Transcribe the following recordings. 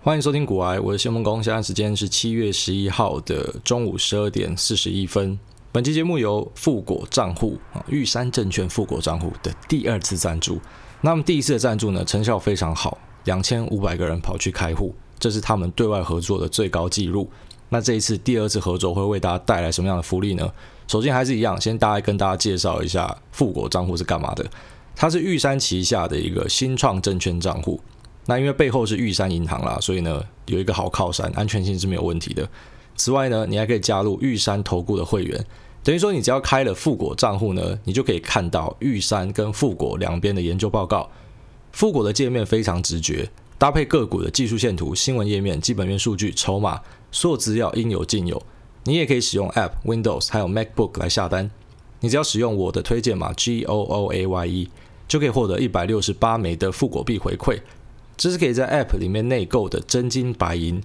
欢迎收听股癌，我是谢孟恭，现在时间是七月十一号的中午十二点四十一分。本期节目由富国账户啊，玉山证券富国账户的第二次赞助。那么第一次的赞助呢，成效非常好，两千五百个人跑去开户，这是他们对外合作的最高纪录。那这一次第二次合作会为大家带来什么样的福利呢？首先还是一样，先大概跟大家介绍一下富国账户是干嘛的。它是玉山旗下的一个新创证券账户。那因为背后是玉山银行啦，所以呢有一个好靠山，安全性是没有问题的。此外呢，你还可以加入玉山投顾的会员，等于说你只要开了富国账户呢，你就可以看到玉山跟富国两边的研究报告。富国的界面非常直觉，搭配个股的技术线图、新闻页面、基本面数据、筹码，所有资料应有尽有。你也可以使用 App、Windows 还有 MacBook 来下单。你只要使用我的推荐码 G O O A Y E，就可以获得一百六十八枚的富国币回馈。这是可以在 App 里面内购的真金白银。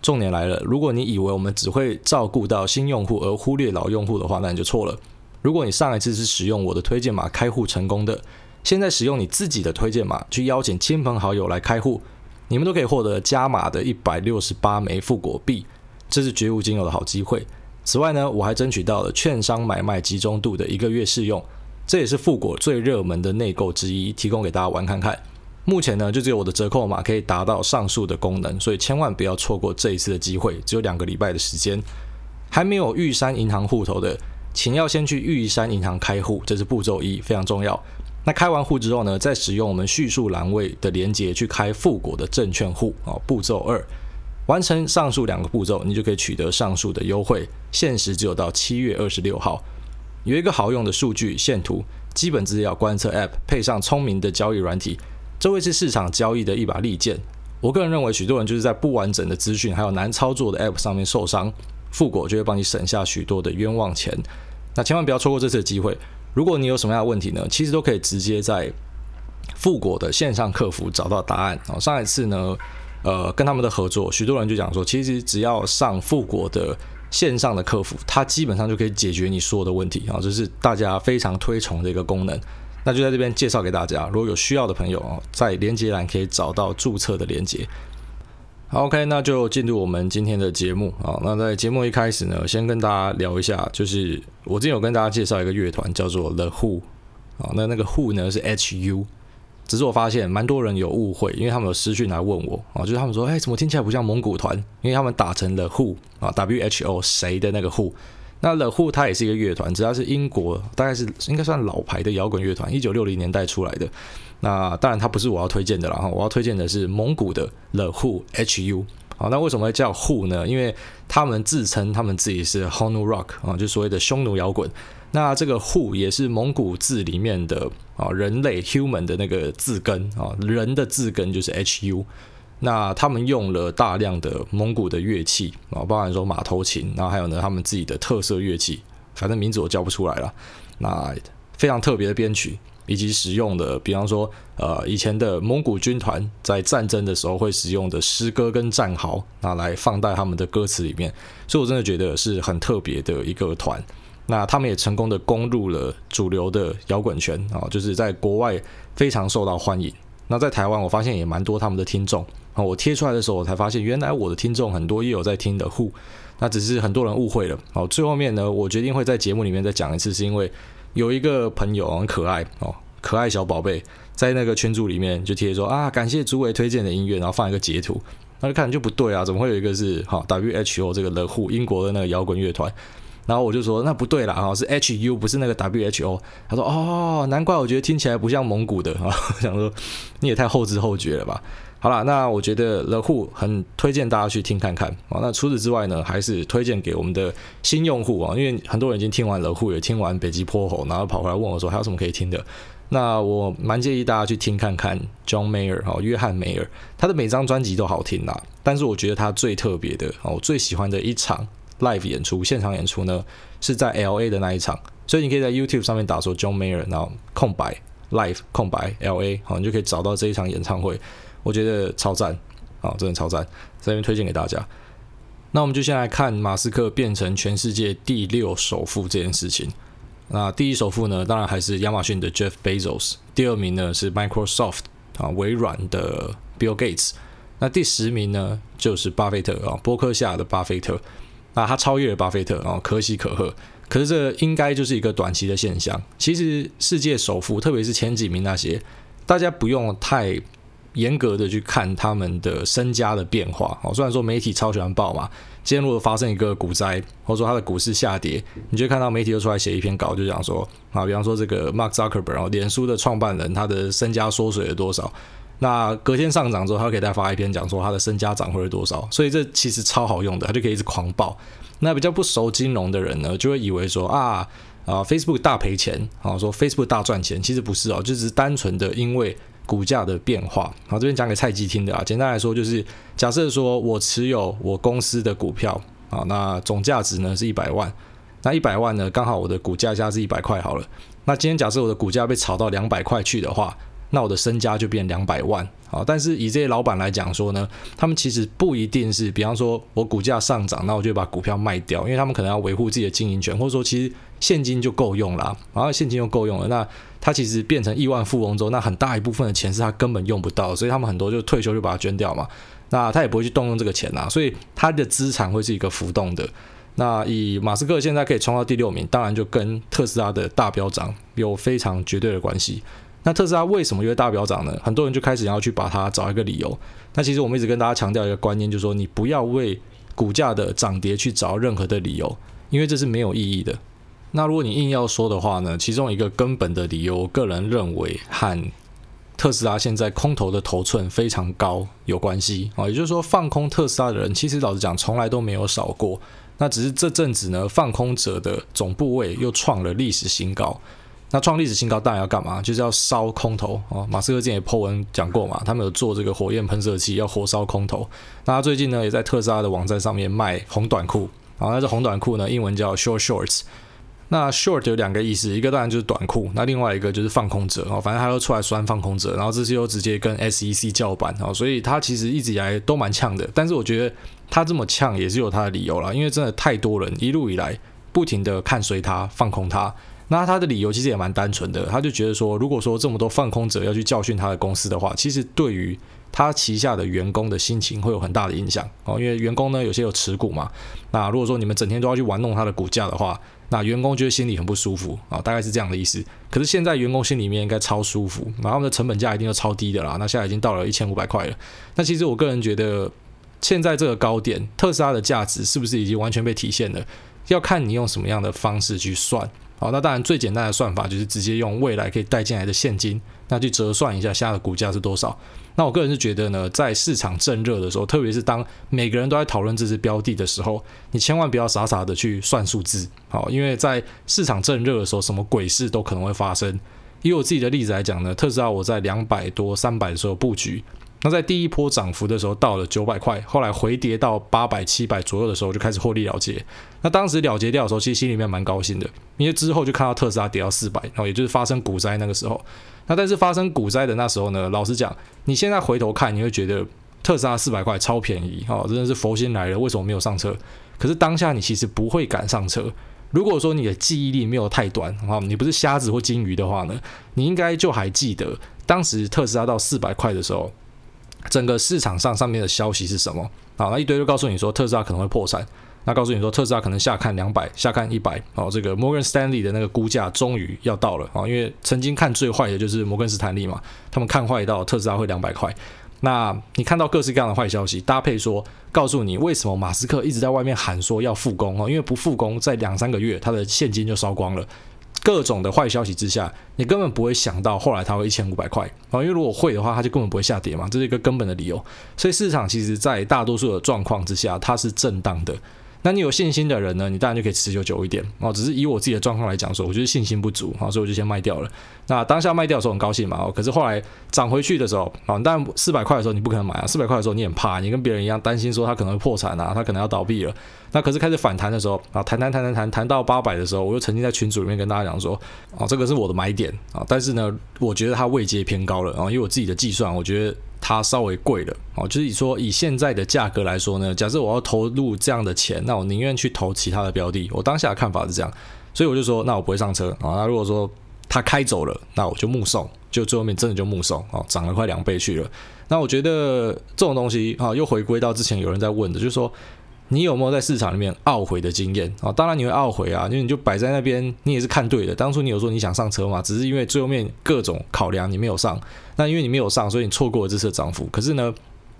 重点来了，如果你以为我们只会照顾到新用户而忽略老用户的话，那你就错了。如果你上一次是使用我的推荐码开户成功的，现在使用你自己的推荐码去邀请亲朋好友来开户，你们都可以获得加码的一百六十八枚富果币，这是绝无仅有的好机会。此外呢，我还争取到了券商买卖集中度的一个月试用，这也是富果最热门的内购之一，提供给大家玩看看。目前呢，就只有我的折扣码可以达到上述的功能，所以千万不要错过这一次的机会。只有两个礼拜的时间，还没有玉山银行户头的，请要先去玉山银行开户，这是步骤一，非常重要。那开完户之后呢，再使用我们叙述栏位的连接去开富国的证券户啊。步骤二，完成上述两个步骤，你就可以取得上述的优惠，限时只有到七月二十六号。有一个好用的数据线图、基本资料观测 App，配上聪明的交易软体。这会是市场交易的一把利剑。我个人认为，许多人就是在不完整的资讯还有难操作的 App 上面受伤，富果就会帮你省下许多的冤枉钱。那千万不要错过这次的机会。如果你有什么样的问题呢？其实都可以直接在富果的线上客服找到答案。哦，上一次呢，呃，跟他们的合作，许多人就讲说，其实只要上富果的线上的客服，它基本上就可以解决你所有的问题啊，这是大家非常推崇的一个功能。那就在这边介绍给大家，如果有需要的朋友哦，在连接栏可以找到注册的连接。好，OK，那就进入我们今天的节目啊。那在节目一开始呢，先跟大家聊一下，就是我之前有跟大家介绍一个乐团叫做 The Who 啊，那那个 Who 呢是 H U，只是我发现蛮多人有误会，因为他们有私讯来问我啊，就是他们说，哎，怎么听起来不像蒙古团？因为他们打成了 Who 啊，W H O 谁的那个 Who。那 The Who 它也是一个乐团，只要是英国，大概是应该算老牌的摇滚乐团，一九六零年代出来的。那当然它不是我要推荐的啦，哈，我要推荐的是蒙古的 The Who H U。好，那为什么会叫 Who 呢？因为他们自称他们自己是 Honu Rock 啊，就所谓的匈奴摇滚。那这个 Who 也是蒙古字里面的啊，人类 Human 的那个字根啊，人的字根就是 H U。那他们用了大量的蒙古的乐器啊，包含说马头琴，然后还有呢他们自己的特色乐器，反正名字我叫不出来了。那非常特别的编曲，以及使用的，比方说呃以前的蒙古军团在战争的时候会使用的诗歌跟战壕，拿来放在他们的歌词里面，所以我真的觉得是很特别的一个团。那他们也成功的攻入了主流的摇滚圈啊，就是在国外非常受到欢迎。那在台湾，我发现也蛮多他们的听众啊。我贴出来的时候，我才发现原来我的听众很多也有在听的护那只是很多人误会了。好，最后面呢，我决定会在节目里面再讲一次，是因为有一个朋友很可爱哦，可爱小宝贝在那个群组里面就贴说啊，感谢主委推荐的音乐，然后放一个截图，那就看就不对啊，怎么会有一个是哈 WHO 这个 The Who 英国的那个摇滚乐团？然后我就说那不对了啊，是 H U 不是那个 W H O。他说哦，难怪我觉得听起来不像蒙古的啊。想说你也太后知后觉了吧。好了，那我觉得 The Who 很推荐大家去听看看啊。那除此之外呢，还是推荐给我们的新用户啊，因为很多人已经听完 The Who，也听完北极泼猴，然后跑回来问我说还有什么可以听的。那我蛮建议大家去听看看 John Mayer 哈，约翰梅尔，他的每张专辑都好听啦。但是我觉得他最特别的啊，我最喜欢的一场。Live 演出，现场演出呢是在 LA 的那一场，所以你可以在 YouTube 上面打说 John Mayer，然后空白 Live 空白 LA，好，你就可以找到这一场演唱会，我觉得超赞，啊，真的超赞，在这边推荐给大家。那我们就先来看马斯克变成全世界第六首富这件事情。那第一首富呢，当然还是亚马逊的 Jeff Bezos，第二名呢是 Microsoft 啊，微软的 Bill Gates。那第十名呢，就是巴菲特啊，波克夏的巴菲特。那他超越了巴菲特哦，可喜可贺。可是这应该就是一个短期的现象。其实世界首富，特别是前几名那些，大家不用太严格的去看他们的身家的变化。哦，虽然说媒体超喜欢报嘛，今天如果发生一个股灾，或者说他的股市下跌，你就看到媒体又出来写一篇稿，就讲说啊，比方说这个 Mark Zuckerberg，脸书的创办人，他的身家缩水了多少？那隔天上涨之后，他可以再发一篇讲说他的身家涨回了多少。所以这其实超好用的，他就可以一直狂报。那比较不熟金融的人呢，就会以为说啊啊，Facebook 大赔钱，啊说 Facebook 大赚钱，其实不是哦，就是单纯的因为股价的变化。好，这边讲给菜鸡听的啊，简单来说就是，假设说我持有我公司的股票啊，那总价值呢是一百万，那一百万呢刚好我的股价价是一百块好了，那今天假设我的股价被炒到两百块去的话。那我的身家就变两百万，好，但是以这些老板来讲说呢，他们其实不一定是，比方说我股价上涨，那我就把股票卖掉，因为他们可能要维护自己的经营权，或者说其实现金就够用了，然后现金就够用了，那他其实变成亿万富翁之后，那很大一部分的钱是他根本用不到，所以他们很多就退休就把它捐掉嘛，那他也不会去动用这个钱啦，所以他的资产会是一个浮动的。那以马斯克现在可以冲到第六名，当然就跟特斯拉的大飙涨有非常绝对的关系。那特斯拉为什么会大飙涨呢？很多人就开始要去把它找一个理由。那其实我们一直跟大家强调一个观念，就是说你不要为股价的涨跌去找任何的理由，因为这是没有意义的。那如果你硬要说的话呢，其中一个根本的理由，我个人认为和特斯拉现在空头的头寸非常高有关系啊。也就是说，放空特斯拉的人，其实老实讲，从来都没有少过。那只是这阵子呢，放空者的总部位又创了历史新高。那创历史新高当然要干嘛？就是要烧空头哦。马斯克之前也 po 文讲过嘛，他们有做这个火焰喷射器，要火烧空头。那他最近呢，也在特斯拉的网站上面卖红短裤。好，那这红短裤呢，英文叫 short shorts。那 short 有两个意思，一个当然就是短裤，那另外一个就是放空者哦。反正他又出来酸放空者，然后这次又直接跟 SEC 叫板哦。所以他其实一直以来都蛮呛的。但是我觉得他这么呛也是有他的理由啦，因为真的太多人一路以来不停的看衰他，放空他。那他的理由其实也蛮单纯的，他就觉得说，如果说这么多放空者要去教训他的公司的话，其实对于他旗下的员工的心情会有很大的影响哦，因为员工呢有些有持股嘛，那如果说你们整天都要去玩弄他的股价的话，那员工觉得心里很不舒服啊，大概是这样的意思。可是现在员工心里面应该超舒服，然后他们的成本价一定都超低的啦，那现在已经到了一千五百块了。那其实我个人觉得，现在这个高点，特斯拉的价值是不是已经完全被体现了？要看你用什么样的方式去算。好，那当然最简单的算法就是直接用未来可以带进来的现金，那去折算一下现在的股价是多少。那我个人是觉得呢，在市场正热的时候，特别是当每个人都在讨论这支标的的时候，你千万不要傻傻的去算数字。好，因为在市场正热的时候，什么鬼事都可能会发生。以我自己的例子来讲呢，特斯拉我在两百多、三百的时候布局。那在第一波涨幅的时候，到了九百块，后来回跌到八百、七百左右的时候，就开始获利了结。那当时了结掉的时候，其实心里面蛮高兴的，因为之后就看到特斯拉跌到四百，然后也就是发生股灾那个时候。那但是发生股灾的那时候呢，老实讲，你现在回头看，你会觉得特斯拉四百块超便宜，哦，真的是佛心来了，为什么没有上车？可是当下你其实不会敢上车。如果说你的记忆力没有太短，哈，你不是瞎子或金鱼的话呢，你应该就还记得当时特斯拉到四百块的时候。整个市场上上面的消息是什么？好，那一堆就告诉你说特斯拉可能会破产，那告诉你说特斯拉可能下看两百，下看一百。哦，这个摩根斯坦利的那个估价终于要到了啊，因为曾经看最坏的就是摩根斯坦利嘛，他们看坏到特斯拉会两百块。那你看到各式各样的坏消息，搭配说告诉你为什么马斯克一直在外面喊说要复工哦，因为不复工，在两三个月他的现金就烧光了。各种的坏消息之下，你根本不会想到后来它会一千五百块啊！因为如果会的话，它就根本不会下跌嘛，这是一个根本的理由。所以市场其实在大多数的状况之下，它是震荡的。那你有信心的人呢？你当然就可以持久久一点哦。只是以我自己的状况来讲说，我觉得信心不足啊，所以我就先卖掉了。那当下卖掉的时候很高兴嘛，哦，可是后来涨回去的时候啊，当然四百块的时候你不可能买啊，四百块的时候你很怕，你跟别人一样担心说它可能会破产啊，它可能要倒闭了。那可是开始反弹的时候啊，弹弹弹弹弹弹到八百的时候，我又曾经在群组里面跟大家讲说，啊，这个是我的买点啊，但是呢，我觉得它位阶偏高了啊，因为我自己的计算，我觉得。它稍微贵了哦，就是以说以现在的价格来说呢，假设我要投入这样的钱，那我宁愿去投其他的标的。我当下的看法是这样，所以我就说，那我不会上车啊。那如果说他开走了，那我就目送，就最后面真的就目送哦，涨了快两倍去了。那我觉得这种东西啊，又回归到之前有人在问的，就是说你有没有在市场里面懊悔的经验啊？当然你会懊悔啊，因为你就摆在那边，你也是看对的。当初你有说你想上车嘛，只是因为最后面各种考量你没有上。那因为你没有上，所以你错过了这次涨幅。可是呢，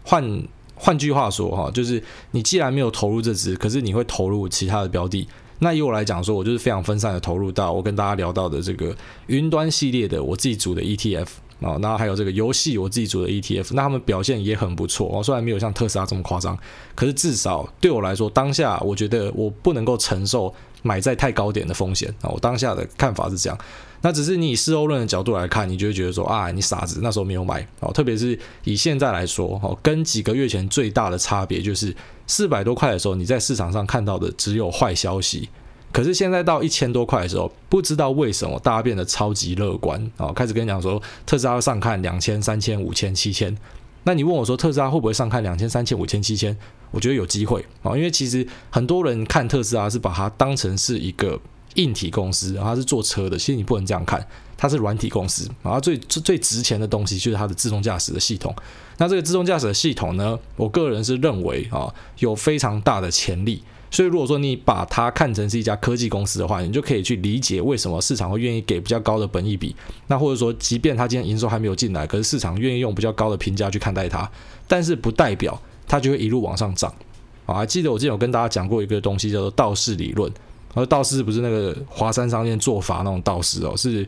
换换句话说哈，就是你既然没有投入这只，可是你会投入其他的标的。那以我来讲说，我就是非常分散的投入到我跟大家聊到的这个云端系列的我自己组的 ETF 啊，然后还有这个游戏我自己组的 ETF，那他们表现也很不错哦，虽然没有像特斯拉这么夸张，可是至少对我来说，当下我觉得我不能够承受买在太高点的风险啊，我当下的看法是这样。那只是你以事后论的角度来看，你就会觉得说啊，你傻子，那时候没有买哦。特别是以现在来说，哦，跟几个月前最大的差别就是四百多块的时候，你在市场上看到的只有坏消息。可是现在到一千多块的时候，不知道为什么大家变得超级乐观啊，开始跟你讲说特斯拉上看两千、三千、五千、七千。那你问我说特斯拉会不会上看两千、三千、五千、七千？我觉得有机会啊，因为其实很多人看特斯拉是把它当成是一个。硬体公司，然后它是做车的，其实你不能这样看，它是软体公司，然后最最最值钱的东西就是它的自动驾驶的系统。那这个自动驾驶的系统呢，我个人是认为啊，有非常大的潜力。所以如果说你把它看成是一家科技公司的话，你就可以去理解为什么市场会愿意给比较高的本益比。那或者说，即便它今天营收还没有进来，可是市场愿意用比较高的评价去看待它，但是不代表它就会一路往上涨。啊，还记得我之前有跟大家讲过一个东西叫做道氏理论。而道氏不是那个华山上面做法那种道士哦，是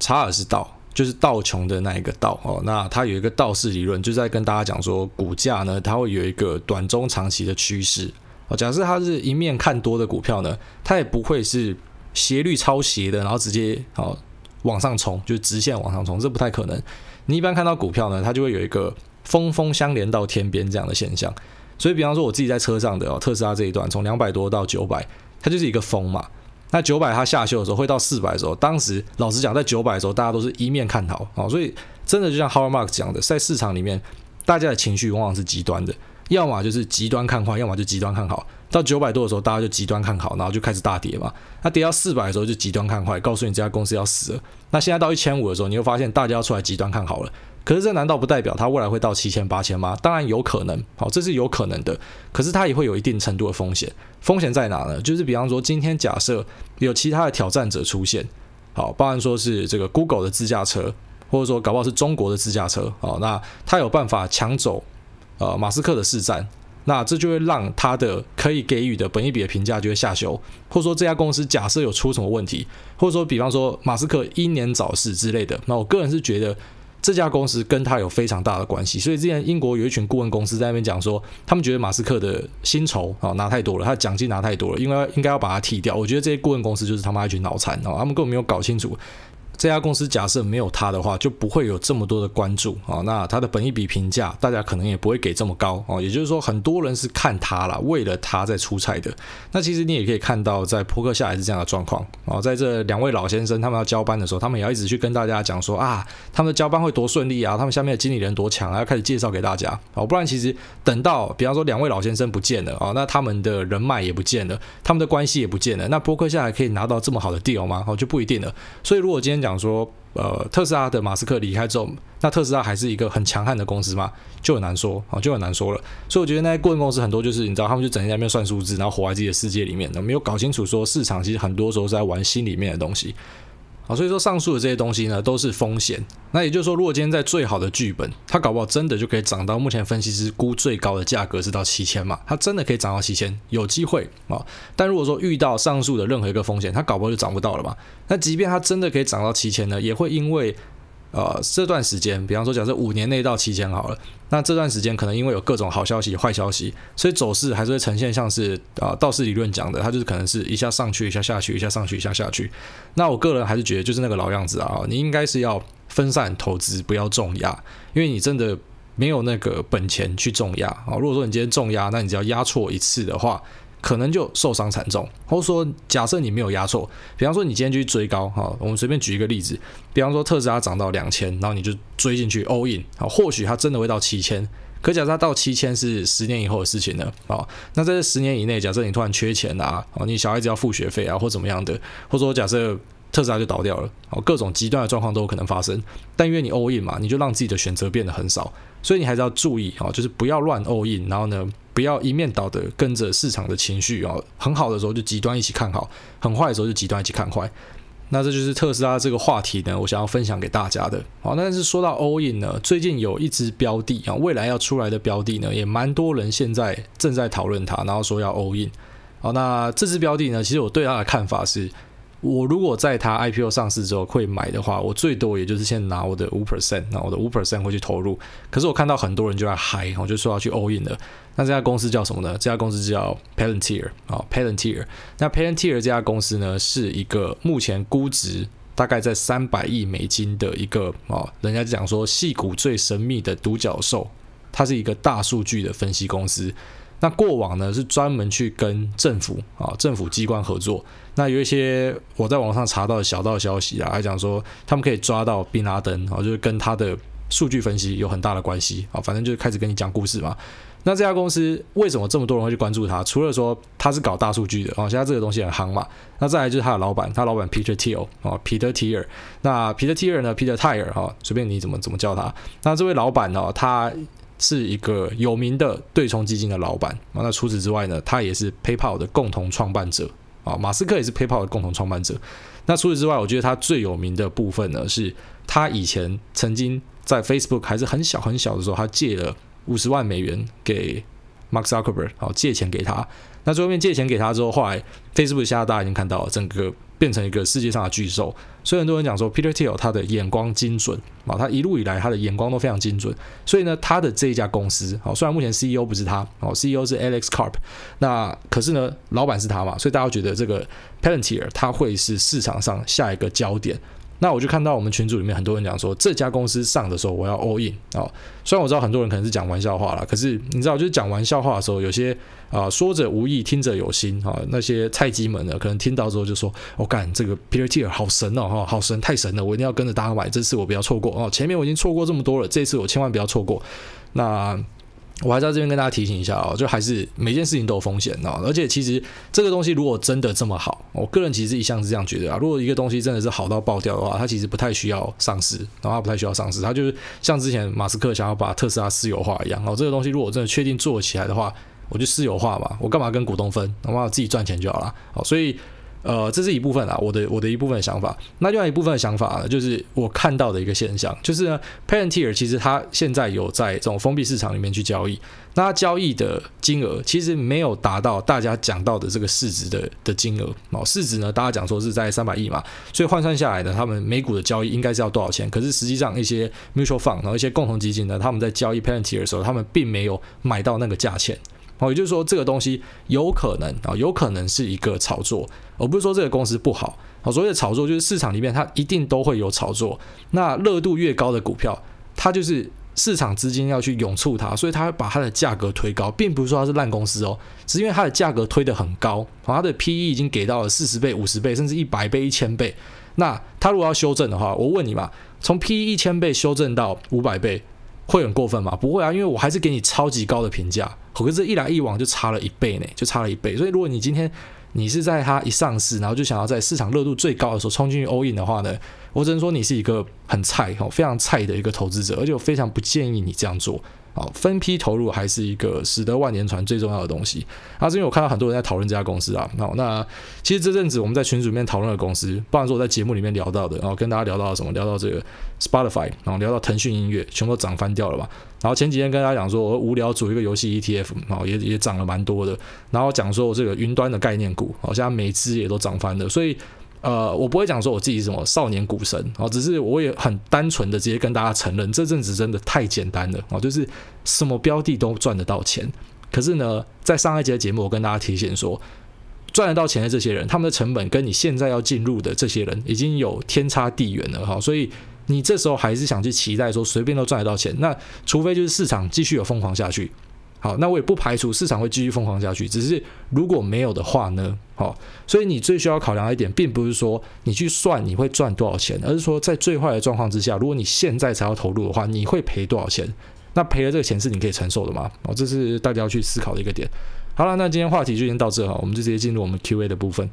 查尔斯道，就是道琼的那一个道哦。那他有一个道氏理论，就在跟大家讲说，股价呢，它会有一个短中长期的趋势哦。假设它是一面看多的股票呢，它也不会是斜率超斜的，然后直接哦往上冲，就是直线往上冲，这不太可能。你一般看到股票呢，它就会有一个峰峰相连到天边这样的现象。所以，比方说我自己在车上的哦，特斯拉这一段从两百多到九百。它就是一个峰嘛，那九百它下修的时候会到四百的时候，当时老实讲，在九百的时候，大家都是一面看好啊，所以真的就像 h o w a r Mark 讲的，在市场里面，大家的情绪往往是极端的，要么就是极端看坏，要么就极端看好。到九百多的时候，大家就极端看好，然后就开始大跌嘛。那跌到四百的时候就极端看坏，告诉你这家公司要死了。那现在到一千五的时候，你会发现大家要出来极端看好了。可是这难道不代表它未来会到七千八千吗？当然有可能，好，这是有可能的。可是它也会有一定程度的风险。风险在哪呢？就是比方说，今天假设有其他的挑战者出现，好，包含说是这个 Google 的自驾车，或者说搞不好是中国的自驾车，好，那它有办法抢走呃马斯克的市占，那这就会让它的可以给予的本一比的评价就会下修，或者说这家公司假设有出什么问题，或者说比方说马斯克英年早逝之类的，那我个人是觉得。这家公司跟他有非常大的关系，所以之前英国有一群顾问公司在那边讲说，他们觉得马斯克的薪酬啊拿太多了，他的奖金拿太多了，应该应该要把他踢掉。我觉得这些顾问公司就是他妈一群脑残哦，他们根本没有搞清楚。这家公司假设没有它的话，就不会有这么多的关注啊。那它的本益比评价，大家可能也不会给这么高哦。也就是说，很多人是看它了，为了它在出差的。那其实你也可以看到，在波克夏也是这样的状况啊。在这两位老先生他们要交班的时候，他们也要一直去跟大家讲说啊，他们的交班会多顺利啊，他们下面的经理人多强啊，要开始介绍给大家啊。不然其实等到比方说两位老先生不见了啊，那他们的人脉也不见了，他们的关系也不见了，那波克夏还可以拿到这么好的 deal 吗？哦，就不一定了。所以如果今天讲。讲说，呃，特斯拉的马斯克离开之后，那特斯拉还是一个很强悍的公司吗？就很难说啊，就很难说了。所以我觉得那些顾问公司很多就是，你知道，他们就整天在那边算数字，然后活在自己的世界里面，没有搞清楚说市场其实很多时候是在玩心里面的东西。好，所以说上述的这些东西呢，都是风险。那也就是说，如果今天在最好的剧本，它搞不好真的就可以涨到目前分析师估最高的价格是到七千嘛？它真的可以涨到七千，有机会啊。但如果说遇到上述的任何一个风险，它搞不好就涨不到了嘛。那即便它真的可以涨到七千呢，也会因为。呃，这段时间，比方说，假设五年内到七千好了，那这段时间可能因为有各种好消息、坏消息，所以走势还是会呈现像是啊、道氏理论讲的，它就是可能是一下上去，一下下去，一下上去，一下下去。那我个人还是觉得就是那个老样子啊，你应该是要分散投资，不要重压，因为你真的没有那个本钱去重压啊。如果说你今天重压，那你只要压错一次的话。可能就受伤惨重，或者说，假设你没有压错，比方说你今天去追高，哈，我们随便举一个例子，比方说特斯拉涨到两千，然后你就追进去 all in，啊，或许它真的会到七千，可假设它到七千是十年以后的事情了，啊，那在这十年以内，假设你突然缺钱啊，啊，你小孩子要付学费啊，或怎么样的，或者说假设特斯拉就倒掉了，哦，各种极端的状况都有可能发生。但因为你 all in 嘛，你就让自己的选择变得很少，所以你还是要注意哦，就是不要乱 all in，然后呢，不要一面倒的跟着市场的情绪哦，很好的时候就极端一起看好，很坏的时候就极端一起看坏。那这就是特斯拉这个话题呢，我想要分享给大家的。好，但是说到 all in 呢，最近有一支标的啊，未来要出来的标的呢，也蛮多人现在正在讨论它，然后说要 all in。好，那这支标的呢，其实我对它的看法是。我如果在它 IPO 上市之后会买的话，我最多也就是先拿我的五 percent，那我的五 percent 会去投入。可是我看到很多人就在嗨，我就说要去 all in 了。那这家公司叫什么呢？这家公司叫 Palantir 啊，Palantir。那 Palantir 这家公司呢，是一个目前估值大概在三百亿美金的一个啊，人家讲说矽谷最神秘的独角兽，它是一个大数据的分析公司。那过往呢，是专门去跟政府啊，政府机关合作。那有一些我在网上查到的小道消息啊，还讲说他们可以抓到宾拉登啊，就是跟他的数据分析有很大的关系啊。反正就是开始跟你讲故事嘛。那这家公司为什么这么多人会去关注它？除了说他是搞大数据的啊，现在这个东西很夯嘛。那再来就是他的老板，他老板 Peter Thiel 啊，Peter Thiel。那 Peter Thiel 呢，Peter Thiel 哈，随便你怎么怎么叫他。那这位老板呢，他。是一个有名的对冲基金的老板。那除此之外呢，他也是 PayPal 的共同创办者啊。马斯克也是 PayPal 的共同创办者。那除此之外，我觉得他最有名的部分呢，是他以前曾经在 Facebook 还是很小很小的时候，他借了五十万美元给 Mark Zuckerberg，好，借钱给他。那最后面借钱给他之后，后来 Facebook 现在大家已经看到整个。变成一个世界上的巨兽，所以很多人讲说 Peter Thiel 他的眼光精准啊，他一路以来他的眼光都非常精准，所以呢，他的这一家公司，好，虽然目前 CEO 不是他，哦，CEO 是 Alex Karp，那可是呢，老板是他嘛，所以大家觉得这个 Palantir 他会是市场上下一个焦点。那我就看到我们群组里面很多人讲说，这家公司上的时候我要 all in 啊。虽然我知道很多人可能是讲玩笑话啦，可是你知道，就是讲玩笑话的时候，有些啊说者无意，听者有心啊。那些菜鸡们呢，可能听到之后就说：“我、哦、干这个 Peter Thiel 好神哦，哈，好神，太神了，我一定要跟着大家买，这次我不要错过哦。前面我已经错过这么多了，这次我千万不要错过。”那。我还在这边跟大家提醒一下哦，就还是每件事情都有风险哦，而且其实这个东西如果真的这么好，我个人其实一向是这样觉得啊。如果一个东西真的是好到爆掉的话，它其实不太需要上市，然后它不太需要上市，它就是像之前马斯克想要把特斯拉私有化一样哦。这个东西如果真的确定做起来的话，我就私有化嘛，我干嘛跟股东分？我自己赚钱就好了。好，所以。呃，这是一部分啊，我的我的一部分想法。那另外一部分想法呢，就是我看到的一个现象，就是呢，Parentir 其实它现在有在这种封闭市场里面去交易，那它交易的金额其实没有达到大家讲到的这个市值的的金额哦。市值呢，大家讲说是在三百亿嘛，所以换算下来呢，他们每股的交易应该是要多少钱？可是实际上一些 mutual fund 然后一些共同基金呢，他们在交易 Parentir 的时候，他们并没有买到那个价钱。哦，也就是说，这个东西有可能啊，有可能是一个炒作，而不是说这个公司不好。好，所谓的炒作就是市场里面它一定都会有炒作。那热度越高的股票，它就是市场资金要去涌促它，所以它会把它的价格推高，并不是说它是烂公司哦，只是因为它的价格推得很高，它的 PE 已经给到了四十倍、五十倍，甚至一百倍、一千倍。那它如果要修正的话，我问你嘛，从 PE 一千倍修正到五百倍。会很过分吗？不会啊，因为我还是给你超级高的评价，可是，一来一往就差了一倍呢，就差了一倍。所以，如果你今天你是在它一上市，然后就想要在市场热度最高的时候冲进去 all in 的话呢，我只能说你是一个很菜哦，非常菜的一个投资者，而且我非常不建议你这样做。好，分批投入还是一个使得万年船最重要的东西。啊，是因为我看到很多人在讨论这家公司啊。好，那其实这阵子我们在群组里面讨论的公司，不然说我在节目里面聊到的，然后跟大家聊到了什么，聊到这个 Spotify，然后聊到腾讯音乐，全部都涨翻掉了吧。然后前几天跟大家讲说，我无聊组一个游戏 ETF，然后也也涨了蛮多的。然后讲说我这个云端的概念股，好像每支也都涨翻了，所以。呃，我不会讲说我自己是什么少年股神哦，只是我也很单纯的直接跟大家承认，这阵子真的太简单了哦，就是什么标的都赚得到钱。可是呢，在上一节节目，我跟大家提醒说，赚得到钱的这些人，他们的成本跟你现在要进入的这些人已经有天差地远了哈，所以你这时候还是想去期待说随便都赚得到钱，那除非就是市场继续有疯狂下去。好，那我也不排除市场会继续疯狂下去，只是如果没有的话呢？好，所以你最需要考量的一点，并不是说你去算你会赚多少钱，而是说在最坏的状况之下，如果你现在才要投入的话，你会赔多少钱？那赔了这个钱是你可以承受的吗？哦，这是大家要去思考的一个点。好了，那今天话题就先到这哈，我们就直接进入我们 Q&A 的部分。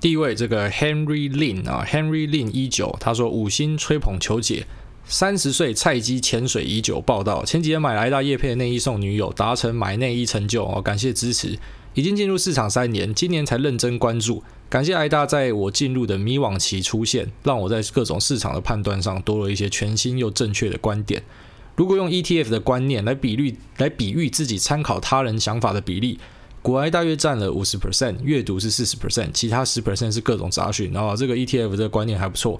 第一位这个 Henry Lin 啊，Henry Lin 一九，他说五星吹捧求解，三十岁菜鸡潜水已久报道，前几天买了一大叶配内衣送女友，达成买内衣成就哦，感谢支持，已经进入市场三年，今年才认真关注，感谢挨大在我进入的迷惘期出现，让我在各种市场的判断上多了一些全新又正确的观点。如果用 ETF 的观念来比率来比喻自己参考他人想法的比例。股癌大约占了五十 percent，阅读是四十 percent，其他十 percent 是各种杂讯。然后这个 ETF 这个观念还不错。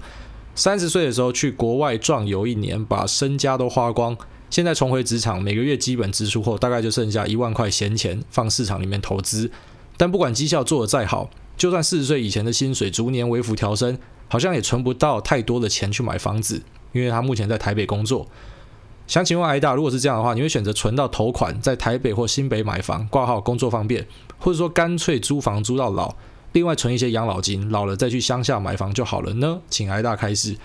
三十岁的时候去国外壮游一年，把身家都花光。现在重回职场，每个月基本支出后，大概就剩下一万块闲钱放市场里面投资。但不管绩效做得再好，就算四十岁以前的薪水逐年微幅调升，好像也存不到太多的钱去买房子，因为他目前在台北工作。想请问挨大，如果是这样的话，你会选择存到头款，在台北或新北买房，挂号工作方便，或者说干脆租房租到老，另外存一些养老金，老了再去乡下买房就好了呢？请挨大开示。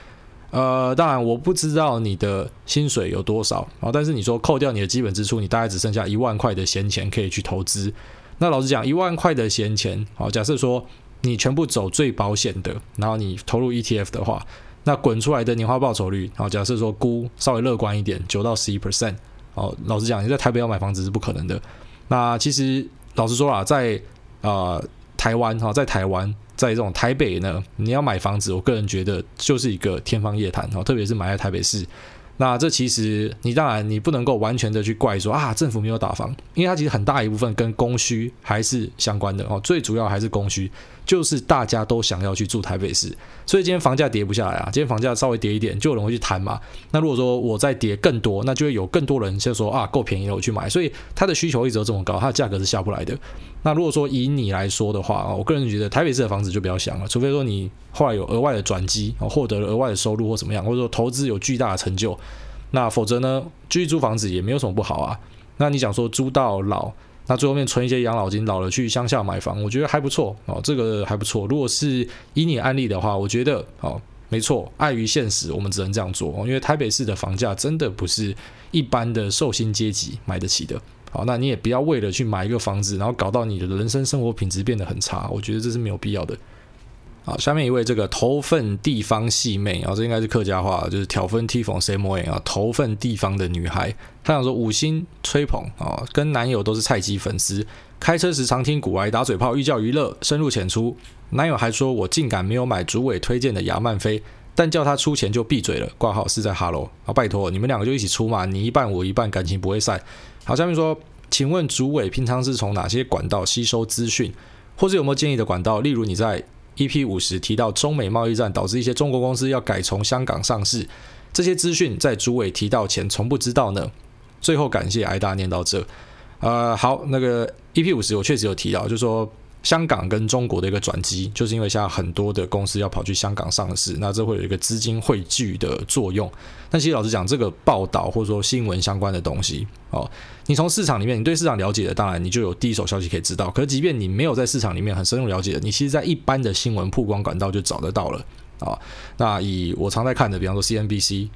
呃，当然我不知道你的薪水有多少啊，但是你说扣掉你的基本支出，你大概只剩下一万块的闲钱可以去投资。那老实讲，一万块的闲钱，好，假设说你全部走最保险的，然后你投入 ETF 的话。那滚出来的年化报酬率，好，假设说估稍微乐观一点，九到十一 percent，哦，老实讲，你在台北要买房子是不可能的。那其实老实说啦，在呃台湾哈，在台湾，在这种台北呢，你要买房子，我个人觉得就是一个天方夜谭哦，特别是买在台北市。那这其实你当然你不能够完全的去怪说啊政府没有打房，因为它其实很大一部分跟供需还是相关的哦，最主要还是供需，就是大家都想要去住台北市，所以今天房价跌不下来啊，今天房价稍微跌一点就有人会去谈嘛。那如果说我再跌更多，那就会有更多人就说啊够便宜了我去买，所以它的需求一直都这么高，它的价格是下不来的。那如果说以你来说的话啊，我个人觉得台北市的房子就不要想了，除非说你后来有额外的转机，获得了额外的收入或怎么样，或者说投资有巨大的成就。那否则呢，继续租房子也没有什么不好啊。那你想说租到老，那最后面存一些养老金，老了去乡下买房，我觉得还不错哦，这个还不错。如果是以你案例的话，我觉得哦，没错，碍于现实，我们只能这样做，因为台北市的房价真的不是一般的寿星阶级买得起的。好，那你也不要为了去买一个房子，然后搞到你的人生生活品质变得很差，我觉得这是没有必要的。好，下面一位这个头份地方细妹啊，这应该是客家话，就是挑分踢缝谁摸眼啊，头份地方的女孩，她想说五星吹捧啊，跟男友都是菜鸡粉丝，开车时常听股癌打嘴炮，寓教于乐，深入浅出。男友还说我竟敢没有买主委推荐的亚曼菲，但叫他出钱就闭嘴了。挂号是在哈喽啊，拜托你们两个就一起出嘛，你一半我一半，感情不会散。好，下面说，请问主委平常是从哪些管道吸收资讯，或是有没有建议的管道？例如你在。EP 五十提到中美贸易战导致一些中国公司要改从香港上市，这些资讯在主委提到前从不知道呢。最后感谢挨大念到这，呃，好，那个 EP 五十我确实有提到，就说。香港跟中国的一个转机，就是因为现在很多的公司要跑去香港上市，那这会有一个资金汇聚的作用。但其实老实讲，这个报道或者说新闻相关的东西，哦，你从市场里面，你对市场了解的，当然你就有第一手消息可以知道。可是即便你没有在市场里面很深入了解的，你其实在一般的新闻曝光管道就找得到了啊。那以我常在看的，比方说 CNBC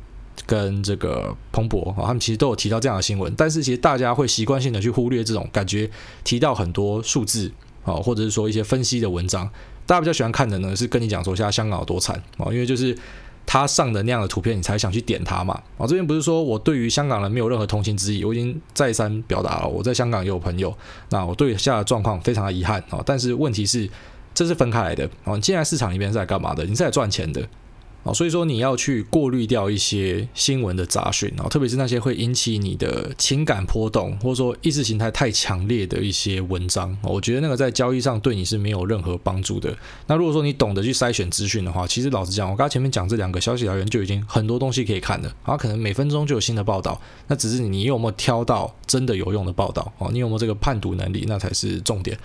跟这个彭博啊，他们其实都有提到这样的新闻，但是其实大家会习惯性的去忽略这种感觉，提到很多数字。啊，或者是说一些分析的文章，大家比较喜欢看的呢，是跟你讲说现在香港有多惨啊，因为就是他上的那样的图片，你才想去点他嘛。啊，这边不是说我对于香港人没有任何同情之意，我已经再三表达了，我在香港也有朋友，那我对下的状况非常的遗憾啊。但是问题是，这是分开来的啊，你进来市场里面是来干嘛的？你是来赚钱的。啊，所以说你要去过滤掉一些新闻的杂讯啊，特别是那些会引起你的情感波动，或者说意识形态太强烈的一些文章，我觉得那个在交易上对你是没有任何帮助的。那如果说你懂得去筛选资讯的话，其实老实讲，我刚才前面讲这两个消息来源就已经很多东西可以看了，然后可能每分钟就有新的报道，那只是你有没有挑到真的有用的报道哦，你有没有这个判读能力，那才是重点。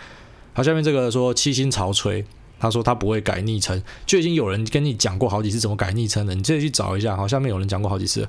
好，下面这个说七星潮吹。他说他不会改昵称，就已经有人跟你讲过好几次怎么改昵称了，你自己去找一下。好，下面有人讲过好几次。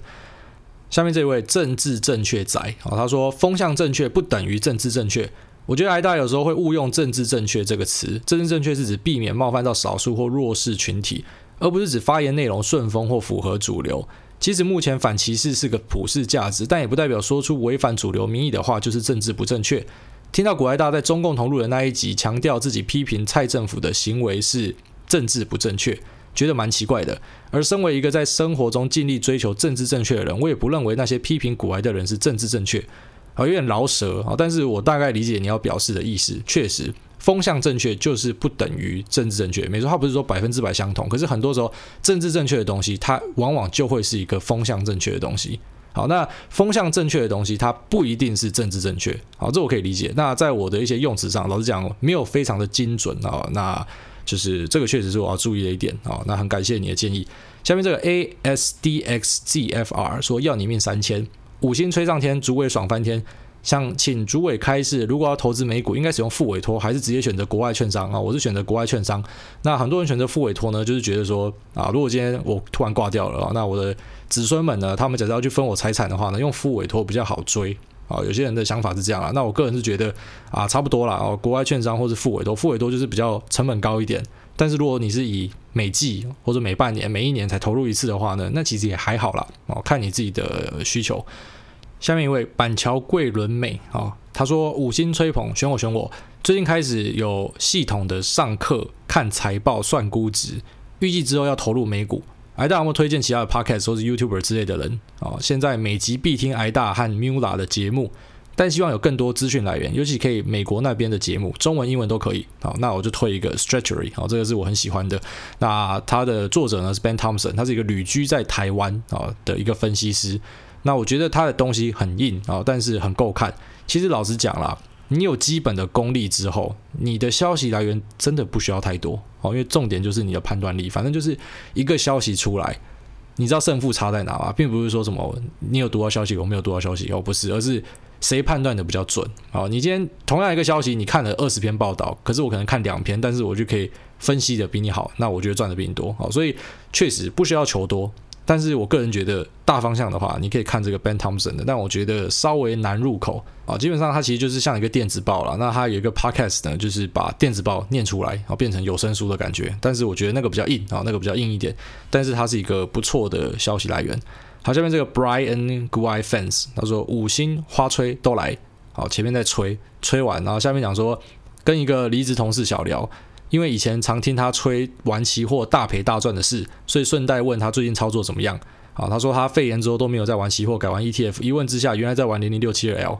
下面这位政治正确仔，好，他说风向正确不等于政治正确。我觉得挨大有时候会误用政治正确这个词，政治正确是指避免冒犯到少数或弱势群体，而不是指发言内容顺风或符合主流。其实目前反歧视是个普世价值，但也不代表说出违反主流民意的话就是政治不正确。听到古埃大在中共同路的那一集强调自己批评蔡政府的行为是政治不正确，觉得蛮奇怪的。而身为一个在生活中尽力追求政治正确的人，我也不认为那些批评古埃的人是政治正确。啊，有点饶舌啊，但是我大概理解你要表示的意思。确实，风向正确就是不等于政治正确。没错，它不是说百分之百相同，可是很多时候政治正确的东西，它往往就会是一个风向正确的东西。好，那风向正确的东西，它不一定是政治正确。好，这我可以理解。那在我的一些用词上，老实讲，没有非常的精准啊。那就是这个确实是我要注意的一点啊。那很感谢你的建议。下面这个 A S D X Z F R 说要你命三千，五星吹上天，主委爽翻天。像请主委开市，如果要投资美股，应该使用副委托还是直接选择国外券商啊？我是选择国外券商。那很多人选择副委托呢，就是觉得说啊，如果今天我突然挂掉了，那我的子孙们呢，他们假设要去分我财产的话呢，用副委托比较好追啊。有些人的想法是这样啊，那我个人是觉得啊，差不多了哦。国外券商或是副委托，副委托就是比较成本高一点。但是如果你是以每季或者每半年、每一年才投入一次的话呢，那其实也还好啦。哦，看你自己的需求。下面一位板桥桂纶镁啊，他说五星吹捧，选我选我。最近开始有系统的上课看财报算估值，预计之后要投入美股。癌大有没有推荐其他的 podcast 或是 YouTuber 之类的人啊？现在每集必听癌大和 Mula 的节目，但希望有更多资讯来源，尤其可以美国那边的节目，中文、英文都可以。好，那我就推一个 Stretchery，好，这个是我很喜欢的。那他的作者呢是 Ben Thompson，他是一个旅居在台湾啊的一个分析师。那我觉得他的东西很硬啊，但是很够看。其实老实讲啦，你有基本的功力之后，你的消息来源真的不需要太多哦，因为重点就是你的判断力。反正就是一个消息出来，你知道胜负差在哪吗？并不是说什么你有读到消息，我没有读到消息哦，不是，而是谁判断的比较准啊。你今天同样一个消息，你看了二十篇报道，可是我可能看两篇，但是我就可以分析的比你好，那我觉得赚的比你多。好，所以确实不需要求多。但是我个人觉得大方向的话，你可以看这个 Ben Thompson 的，但我觉得稍微难入口啊。基本上它其实就是像一个电子报了，那它有一个 podcast 呢，就是把电子报念出来，然后变成有声书的感觉。但是我觉得那个比较硬啊，那个比较硬一点。但是它是一个不错的消息来源。好，下面这个 Brian Guy Fans 他说五星花吹都来，好，前面在吹吹完，然后下面讲说跟一个离职同事小聊。因为以前常听他吹玩期货大赔大赚的事，所以顺带问他最近操作怎么样。啊，他说他肺炎之后都没有在玩期货，改玩 ETF。一问之下，原来在玩零零六七二 L。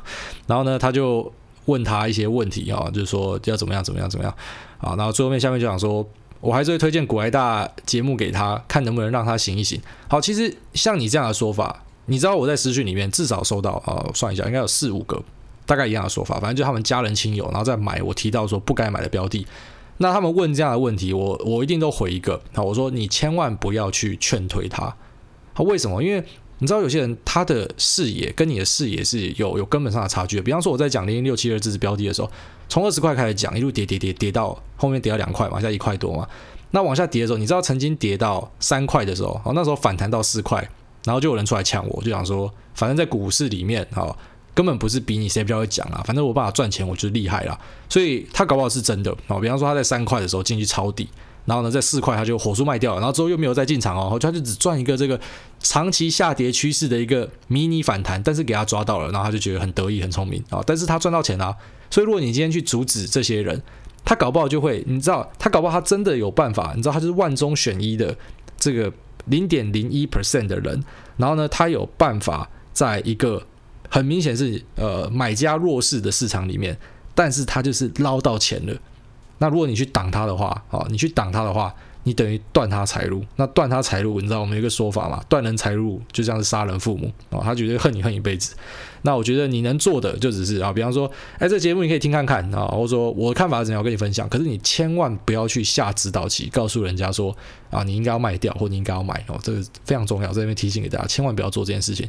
然后呢，他就问他一些问题啊，就是说要怎么样怎么样怎么样。啊，然后最后面下面就想说，我还是会推荐股癌大节目给他，看能不能让他醒一醒。好，其实像你这样的说法，你知道我在私讯里面至少收到啊，算一下应该有四五个。大概一样的说法，反正就他们家人亲友，然后再买我提到说不该买的标的，那他们问这样的问题，我我一定都回一个，好，我说你千万不要去劝退他，好，为什么？因为你知道有些人他的视野跟你的视野是有有根本上的差距的。比方说我在讲零零六七二这支标的的时候，从二十块开始讲，一路跌跌跌跌到后面跌到两块嘛，现在一块多嘛。那往下跌的时候，你知道曾经跌到三块的时候，好，那时候反弹到四块，然后就有人出来呛我，就想说，反正在股市里面，好。根本不是比你谁比较会讲啊，反正我办法赚钱，我就厉害啦。所以他搞不好是真的啊。比方说他在三块的时候进去抄底，然后呢在四块他就火速卖掉，然后之后又没有再进场哦，他就只赚一个这个长期下跌趋势的一个迷你反弹，但是给他抓到了，然后他就觉得很得意很聪明啊。但是他赚到钱啊，所以如果你今天去阻止这些人，他搞不好就会，你知道他搞不好他真的有办法，你知道他就是万中选一的这个零点零一 percent 的人，然后呢他有办法在一个。很明显是呃买家弱势的市场里面，但是他就是捞到钱了。那如果你去挡他的话，啊，你去挡他的话，你等于断他财路。那断他财路，你知道我们有一个说法嘛？断人财路就像是杀人父母啊，他觉得恨你恨一辈子。那我觉得你能做的就只是啊，比方说，哎，这节目你可以听看看啊，或者说我的看法是怎样，我跟你分享。可是你千万不要去下指导棋，告诉人家说啊，你应该要卖掉，或你应该要买哦，这个非常重要，在这边提醒给大家，千万不要做这件事情。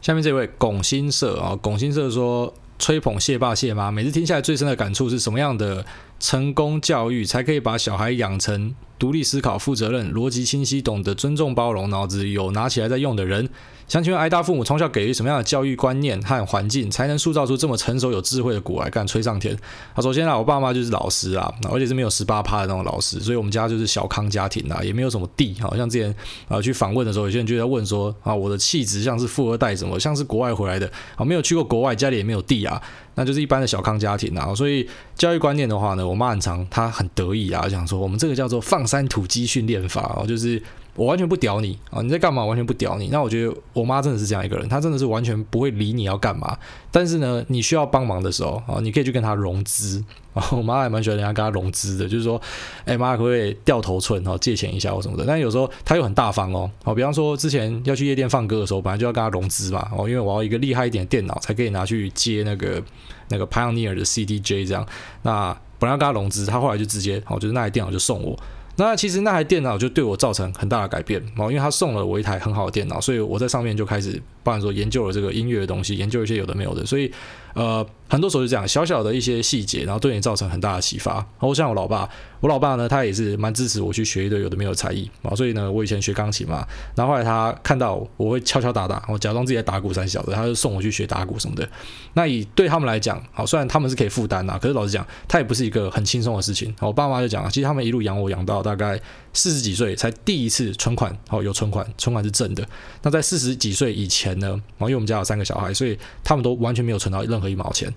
下面这位拱新社啊，拱新社说吹捧谢爸谢妈，每次听下来最深的感触是什么样的成功教育，才可以把小孩养成独立思考、负责任、逻辑清晰、懂得尊重、包容、脑子有拿起来在用的人。想请问挨大父母从小给予什么样的教育观念和环境，才能塑造出这么成熟有智慧的股癌？干吹上天啊！首先啊，我爸妈就是老师啊，而且是没有十八趴的那种老师，所以我们家就是小康家庭啊，也没有什么地。好像之前啊去访问的时候，有些人就在问说啊，我的气质像是富二代什么，像是国外回来的啊，没有去过国外，家里也没有地啊，那就是一般的小康家庭啊。所以教育观念的话呢，我妈很常她很得意啊，想说我们这个叫做放山土鸡训练法哦，就是。我完全不屌你啊！你在干嘛？完全不屌你。那我觉得我妈真的是这样一个人，她真的是完全不会理你要干嘛。但是呢，你需要帮忙的时候啊，你可以去跟她融资啊。我妈还蛮喜欢人家跟她融资的，就是说，哎妈，可不可以掉头寸哦，借钱一下或什么的。但有时候她又很大方哦。好，比方说之前要去夜店放歌的时候，本来就要跟她融资嘛。哦，因为我要一个厉害一点的电脑才可以拿去接那个那个 Pioneer 的 CDJ 这样。那本来要跟她融资，她后来就直接哦，就是那台电脑就送我。那其实那台电脑就对我造成很大的改变哦，因为他送了我一台很好的电脑，所以我在上面就开始，包含说研究了这个音乐的东西，研究一些有的没有的，所以呃。很多时候是这样，小小的一些细节，然后对你造成很大的启发。然后像我老爸，我老爸呢，他也是蛮支持我去学一堆有的没有才艺啊。所以呢，我以前学钢琴嘛，然后后来他看到我会敲敲打打，我假装自己在打鼓三小的，他就送我去学打鼓什么的。那以对他们来讲，好，虽然他们是可以负担呐，可是老实讲，他也不是一个很轻松的事情。我爸妈就讲了，其实他们一路养我养到大概四十几岁才第一次存款，哦，有存款，存款是正的。那在四十几岁以前呢，然后因为我们家有三个小孩，所以他们都完全没有存到任何一毛钱。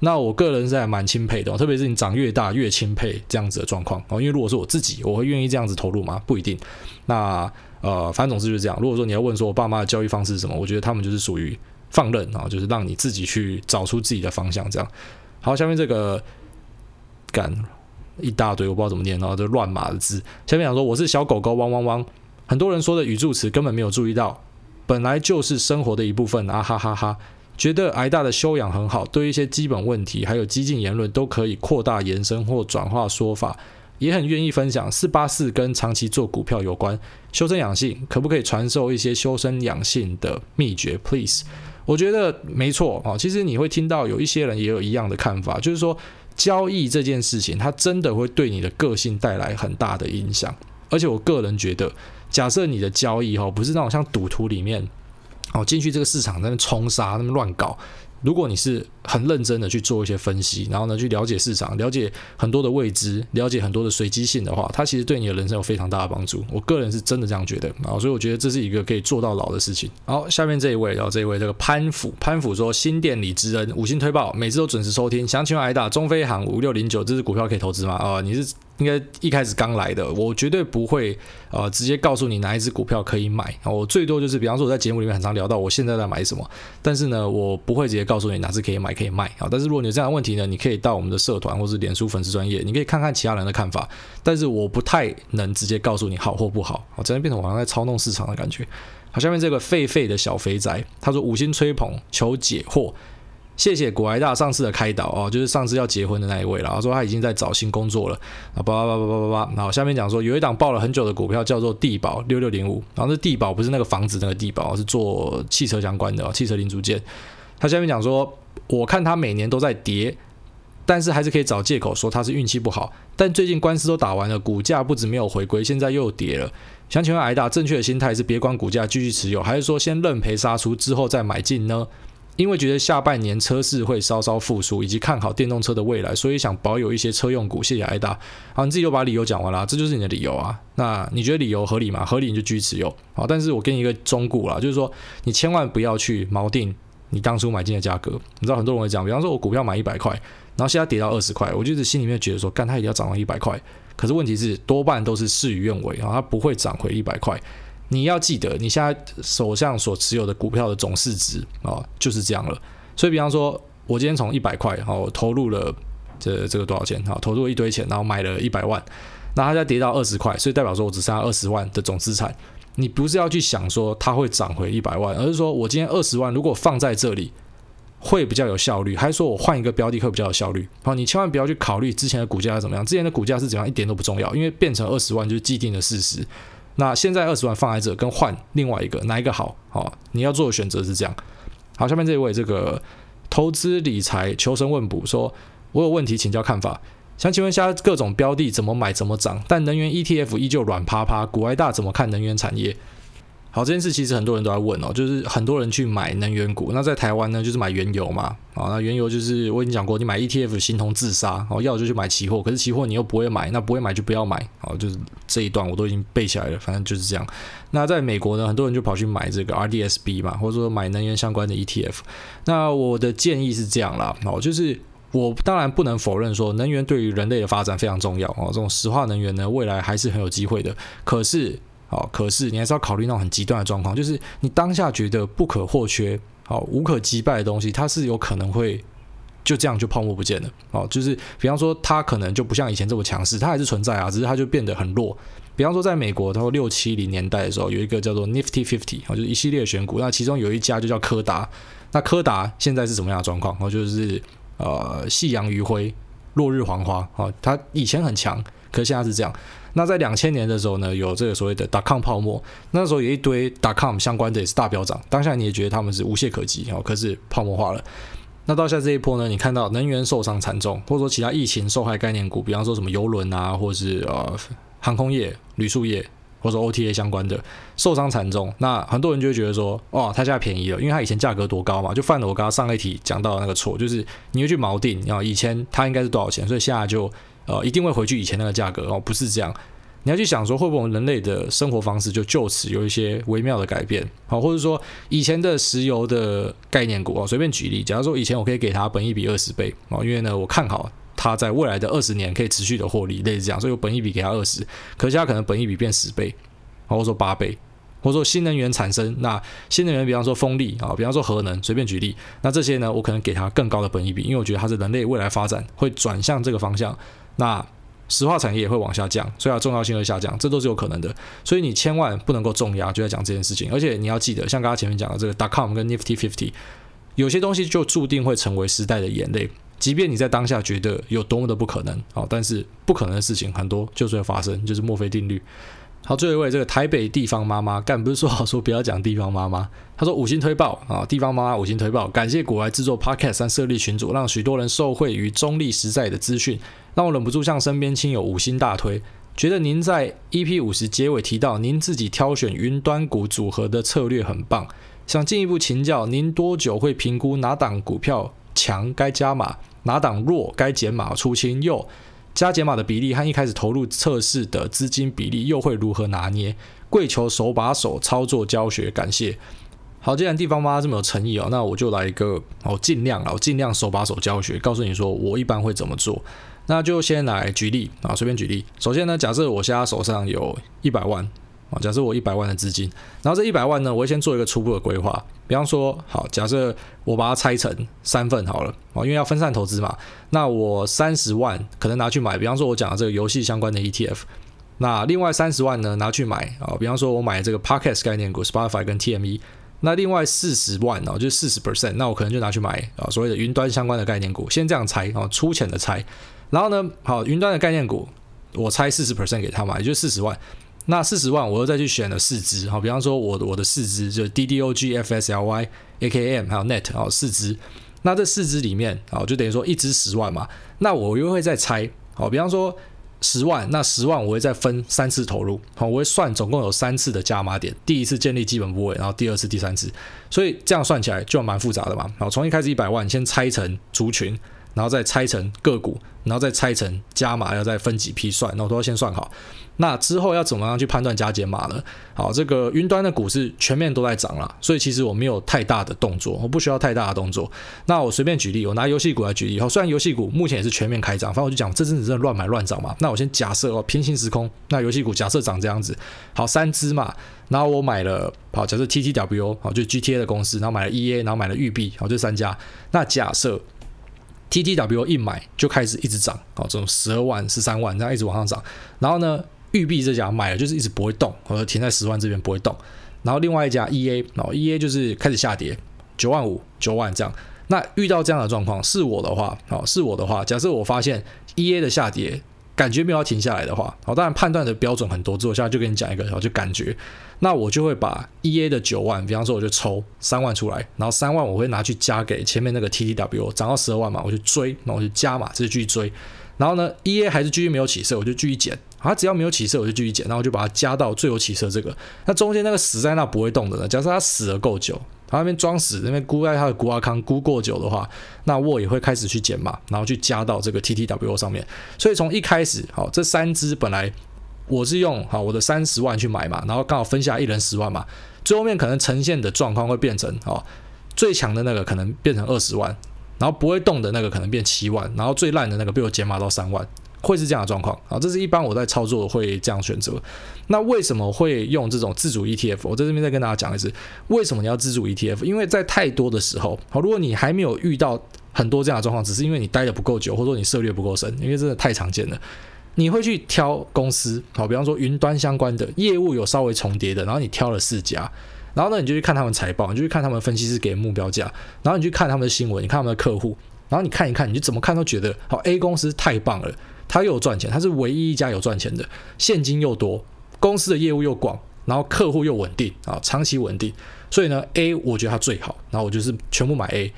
那我个人是还蛮钦佩的，特别是你长越大越钦佩这样子的状况哦。因为如果是我自己，我会愿意这样子投入吗？不一定。那呃，反正总之就是这样。如果说你要问说我爸妈的教育方式是什么，我觉得他们就是属于放任啊，就是让你自己去找出自己的方向这样。好，下面这个干一大堆我不知道怎么念，然后就乱码的字。下面讲说我是小狗狗汪汪汪，很多人说的语助词根本没有注意到，本来就是生活的一部分啊哈哈哈。觉得癌大的修养很好，对一些基本问题还有激进言论都可以扩大延伸或转化说法，也很愿意分享。四八四跟长期做股票有关，修身养性，可不可以传授一些修身养性的秘诀？Please，我觉得没错啊。其实你会听到有一些人也有一样的看法，就是说交易这件事情，它真的会对你的个性带来很大的影响。而且我个人觉得，假设你的交易哈不是那种像赌徒里面。哦，进去这个市场在那冲杀，那么乱搞。如果你是很认真的去做一些分析，然后呢，去了解市场，了解很多的未知，了解很多的随机性的话，它其实对你的人生有非常大的帮助。我个人是真的这样觉得啊，所以我觉得这是一个可以做到老的事情。好，下面这一位，然后这一位这个潘府，潘府说新店里之恩，五星推报，每次都准时收听。想请问癌大，中飞航五六零九，这支股票可以投资吗？啊、你是？应该一开始刚来的，我绝对不会呃直接告诉你哪一只股票可以买。我最多就是，比方说我在节目里面很常聊到我现在在买什么，但是呢，我不会直接告诉你哪只可以买可以卖啊。但是如果你有这样的问题呢，你可以到我们的社团或是脸书粉丝专业，你可以看看其他人的看法。但是我不太能直接告诉你好或不好，我真的变成好像在操弄市场的感觉。好，下面这个狒狒的小肥宅，他说五星吹捧求解惑。谢谢股癌大上次的开导哦，就是上次要结婚的那一位了。然后说他已经在找新工作了啊，叭叭叭叭叭叭叭。然后下面讲说有一档抱了很久的股票叫做地保六六零五，然后这地保不是那个房子那个地保，是做汽车相关的汽车零组件。他下面讲说，我看他每年都在跌，但是还是可以找借口说他是运气不好。但最近官司都打完了，股价不止没有回归，现在又跌了。想请问癌大，正确的心态是别管股价继续持有，还是说先认赔杀出之后再买进呢？因为觉得下半年车市会稍稍复苏，以及看好电动车的未来，所以想保有一些车用股。谢谢艾达。好，你自己就把理由讲完了，这就是你的理由啊。那你觉得理由合理吗？合理你就继续持有。好，但是我给你一个忠告啦，就是说你千万不要去锚定你当初买进的价格。你知道很多人会讲，比方说我股票买一百块，然后现在跌到二十块，我就是心里面觉得说，干它一定要涨到一百块。可是问题是多半都是事与愿违啊，它不会涨回一百块。你要记得，你现在手上所持有的股票的总市值啊，就是这样了。所以，比方说，我今天从一百块，然后投入了这这个多少钱？好，投入了一堆钱，然后买了一百万，那它再跌到二十块，所以代表说我只剩下二十万的总资产。你不是要去想说它会涨回一百万，而是说我今天二十万如果放在这里会比较有效率，还是说我换一个标的会比较有效率？好，你千万不要去考虑之前的股价是怎么样，之前的股价是怎样一点都不重要，因为变成二十万就是既定的事实。那现在二十万放在这，跟换另外一个哪一个好？好，你要做的选择是这样。好，下面这一位这个投资理财求神问卜说，我有问题请教看法。想请问一下，各种标的怎么买怎么涨，但能源 ETF 依旧软趴趴。股外大怎么看能源产业？好，这件事其实很多人都在问哦，就是很多人去买能源股。那在台湾呢，就是买原油嘛。啊，那原油就是我已经讲过，你买 ETF 形同自杀。哦，要就去买期货，可是期货你又不会买，那不会买就不要买。哦，就是这一段我都已经背起来了，反正就是这样。那在美国呢，很多人就跑去买这个 RDSB 嘛，或者说买能源相关的 ETF。那我的建议是这样啦，哦，就是我当然不能否认说能源对于人类的发展非常重要哦，这种石化能源呢，未来还是很有机会的。可是哦，可是你还是要考虑那种很极端的状况，就是你当下觉得不可或缺、好无可击败的东西，它是有可能会就这样就泡沫不见了。哦，就是比方说它可能就不像以前这么强势，它还是存在啊，只是它就变得很弱。比方说在美国，它六七零年代的时候，有一个叫做 Nifty Fifty，就是一系列选股，那其中有一家就叫柯达。那柯达现在是什么样的状况？哦，就是呃夕阳余晖，落日黄花。哦，它以前很强，可是现在是这样。那在两千年的时候呢，有这个所谓的 dot com 泡沫，那时候有一堆 dot com 相关的也是大飙涨，当下你也觉得他们是无懈可击哦，可是泡沫化了。那到下这一波呢，你看到能源受伤惨重，或者说其他疫情受害概念股，比方说什么游轮啊，或者是呃航空业、旅宿业，或者 OTA 相关的受伤惨重。那很多人就会觉得说，哇，它现在便宜了，因为它以前价格多高嘛，就犯了我刚刚上一题讲到的那个错，就是你会去锚定，然后以前它应该是多少钱，所以现在就。呃，一定会回去以前那个价格哦，不是这样。你要去想说，会不会我们人类的生活方式就就此有一些微妙的改变？好，或者说以前的石油的概念股啊，随便举例，假如说以前我可以给它本一比二十倍啊，因为呢我看好它在未来的二十年可以持续的获利，类似这样，所以我本一比给它二十，可是它可能本一比变十倍，或者说八倍，或者说新能源产生，那新能源比方说风力啊，比方说核能，随便举例，那这些呢，我可能给它更高的本一比，因为我觉得它是人类未来发展会转向这个方向。那石化产业也会往下降，所以它重要性会下降，这都是有可能的。所以你千万不能够重压，就在讲这件事情。而且你要记得，像刚刚前面讲的这个 dot com 跟 Nifty Fifty，有些东西就注定会成为时代的眼泪。即便你在当下觉得有多么的不可能，好，但是不可能的事情很多就是会发生，就是墨菲定律。好，最后一位这个台北地方妈妈，干不是说好说不要讲地方妈妈，他说五星推爆啊，地方妈妈五星推爆，感谢股癌制作 Podcast 三设立群组，让许多人受惠于中立实在的资讯，让我忍不住向身边亲友五星大推。觉得您在 EP 五十结尾提到您自己挑选云端股组合的策略很棒，想进一步请教您多久会评估哪档股票强该加码，哪档弱该减码出清又？加减码的比例和一开始投入测试的资金比例又会如何拿捏？跪求手把手操作教学，感谢。好，既然地方妈这么有诚意哦，那我就来一个，我尽量啊，我尽量手把手教学，告诉你说我一般会怎么做。那就先来举例啊，随便举例。首先呢，假设我现在手上有一百万。啊，假设我一百万的资金，然后这一百万呢，我会先做一个初步的规划。比方说，好，假设我把它拆成三份好了，啊，因为要分散投资嘛。那我三十万可能拿去买，比方说我讲的这个游戏相关的 ETF。那另外三十万呢，拿去买啊，比方说我买这个 Podcast 概念股 Spotify 跟 TME。那另外四十万哦，就是四十 percent，那我可能就拿去买啊，所谓的云端相关的概念股。先这样拆啊，粗浅的拆。然后呢，好，云端的概念股，我拆四十 percent 给他嘛，也就四十万。那四十万，我又再去选了四支，好，比方说我我的四支就是 DDOG、FSLY、AKM 还有 NET，好，四支。那这四支里面，好，就等于说一支十万嘛。那我又会再拆，好，比方说十万，那十万我会再分三次投入，好，我会算总共有三次的加码点，第一次建立基本部位，然后第二次、第三次，所以这样算起来就蛮复杂的嘛。好，从一开始一百万，先拆成族群，然后再拆成个股，然后再拆成加码，要再分几批算，那我都要先算好。那之后要怎么样去判断加减码呢？好，这个云端的股市全面都在涨了，所以其实我没有太大的动作，我不需要太大的动作。那我随便举例，我拿游戏股来举例。好，虽然游戏股目前也是全面开涨，反正我就讲这阵子真的乱买乱涨嘛。那我先假设哦，平行时空，那游戏股假设涨这样子，好，三只嘛，然后我买了，好，假设 TTW，好，就 GTA 的公司，然后买了 EA，然后买了育碧，好，这三家。那假设 TTW 一买就开始一直涨，哦，这种十二万、十三万这样一直往上涨，然后呢？育碧这家买了就是一直不会动，或者停在十万这边不会动。然后另外一家 EA，然后 EA 就是开始下跌，九万五、九万这样。那遇到这样的状况，是我的话，哦，是我的话，假设我发现 EA 的下跌感觉没有要停下来的话，好，当然判断的标准很多，之后现在就跟你讲一个，然后就感觉，那我就会把 EA 的九万，比方说我就抽三万出来，然后三万我会拿去加给前面那个 TTW，涨到十二万嘛，我就追，那我就加嘛，这就继续追。然后呢，EA 还是继续没有起色，我就继续减。它只要没有起色，我就继续减，然后我就把它加到最有起色这个。那中间那个死在那不会动的呢？假设它死了够久，它那边装死，那边估在它的估阿康估过久的话，那沃也会开始去减码，然后去加到这个 TTW 上面。所以从一开始，好，这三只本来我是用好我的三十万去买嘛，然后刚好分下一人十万嘛，最后面可能呈现的状况会变成哦，最强的那个可能变成二十万，然后不会动的那个可能变七万，然后最烂的那个被我减码到三万。会是这样的状况啊，这是一般我在操作会这样选择。那为什么会用这种自主 ETF？我在这边再跟大家讲一次，为什么你要自主 ETF？因为在太多的时候，好，如果你还没有遇到很多这样的状况，只是因为你待的不够久，或者说你涉猎不够深，因为真的太常见了，你会去挑公司，好，比方说云端相关的业务有稍微重叠的，然后你挑了四家，然后呢，你就去看他们财报，你就去看他们分析师给的目标价，然后你去看他们的新闻，你看他们的客户，然后你看一看，你就怎么看都觉得好，A 公司太棒了。他又有赚钱，他是唯一一家有赚钱的，现金又多，公司的业务又广，然后客户又稳定啊，长期稳定，所以呢，A 我觉得它最好，然后我就是全部买 A。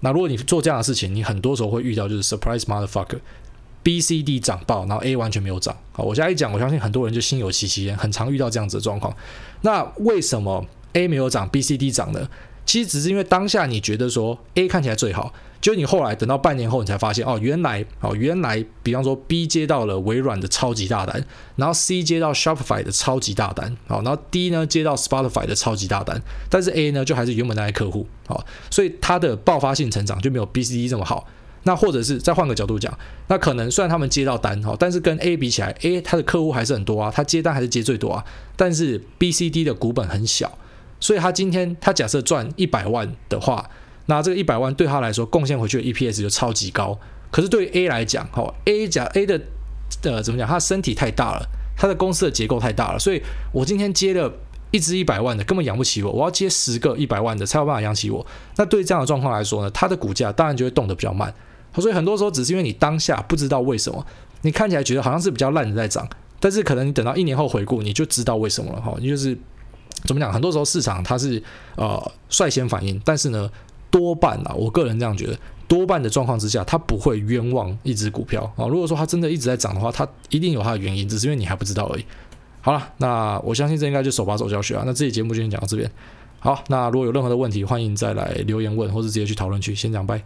那如果你做这样的事情，你很多时候会遇到就是 surprise motherfucker，B、C、D 涨爆，然后 A 完全没有涨。好，我现在一讲，我相信很多人就心有戚戚焉，很常遇到这样子的状况。那为什么 A 没有涨，B、C、D 涨呢？其实只是因为当下你觉得说 A 看起来最好。就你后来等到半年后，你才发现哦，原来哦，原来比方说 B 接到了微软的超级大单，然后 C 接到 Shopify 的超级大单，好，然后 D 呢接到 Spotify 的超级大单，但是 A 呢就还是原本那些客户，好，所以它的爆发性成长就没有 B、C、D 这么好。那或者是再换个角度讲，那可能虽然他们接到单，好，但是跟 A 比起来，A 它的客户还是很多啊，它接单还是接最多啊，但是 B、C、D 的股本很小，所以他今天他假设赚一百万的话。那这个一百万对他来说贡献回去的 EPS 就超级高，可是对于 A 来讲，哈，A 讲 A 的呃怎么讲？他身体太大了，他的公司的结构太大了，所以我今天接了一只一百万的，根本养不起我，我要接十个一百万的才有办法养起我。那对于这样的状况来说呢，它的股价当然就会动得比较慢。所以很多时候只是因为你当下不知道为什么，你看起来觉得好像是比较烂的在涨，但是可能你等到一年后回顾，你就知道为什么了哈。你就是怎么讲？很多时候市场它是呃率先反应，但是呢。多半啊，我个人这样觉得，多半的状况之下，它不会冤枉一只股票啊。如果说它真的一直在涨的话，它一定有它的原因，只是因为你还不知道而已。好了，那我相信这应该就手把手教学啊。那这期节目就先讲到这边。好，那如果有任何的问题，欢迎再来留言问，或者直接去讨论区。先讲拜。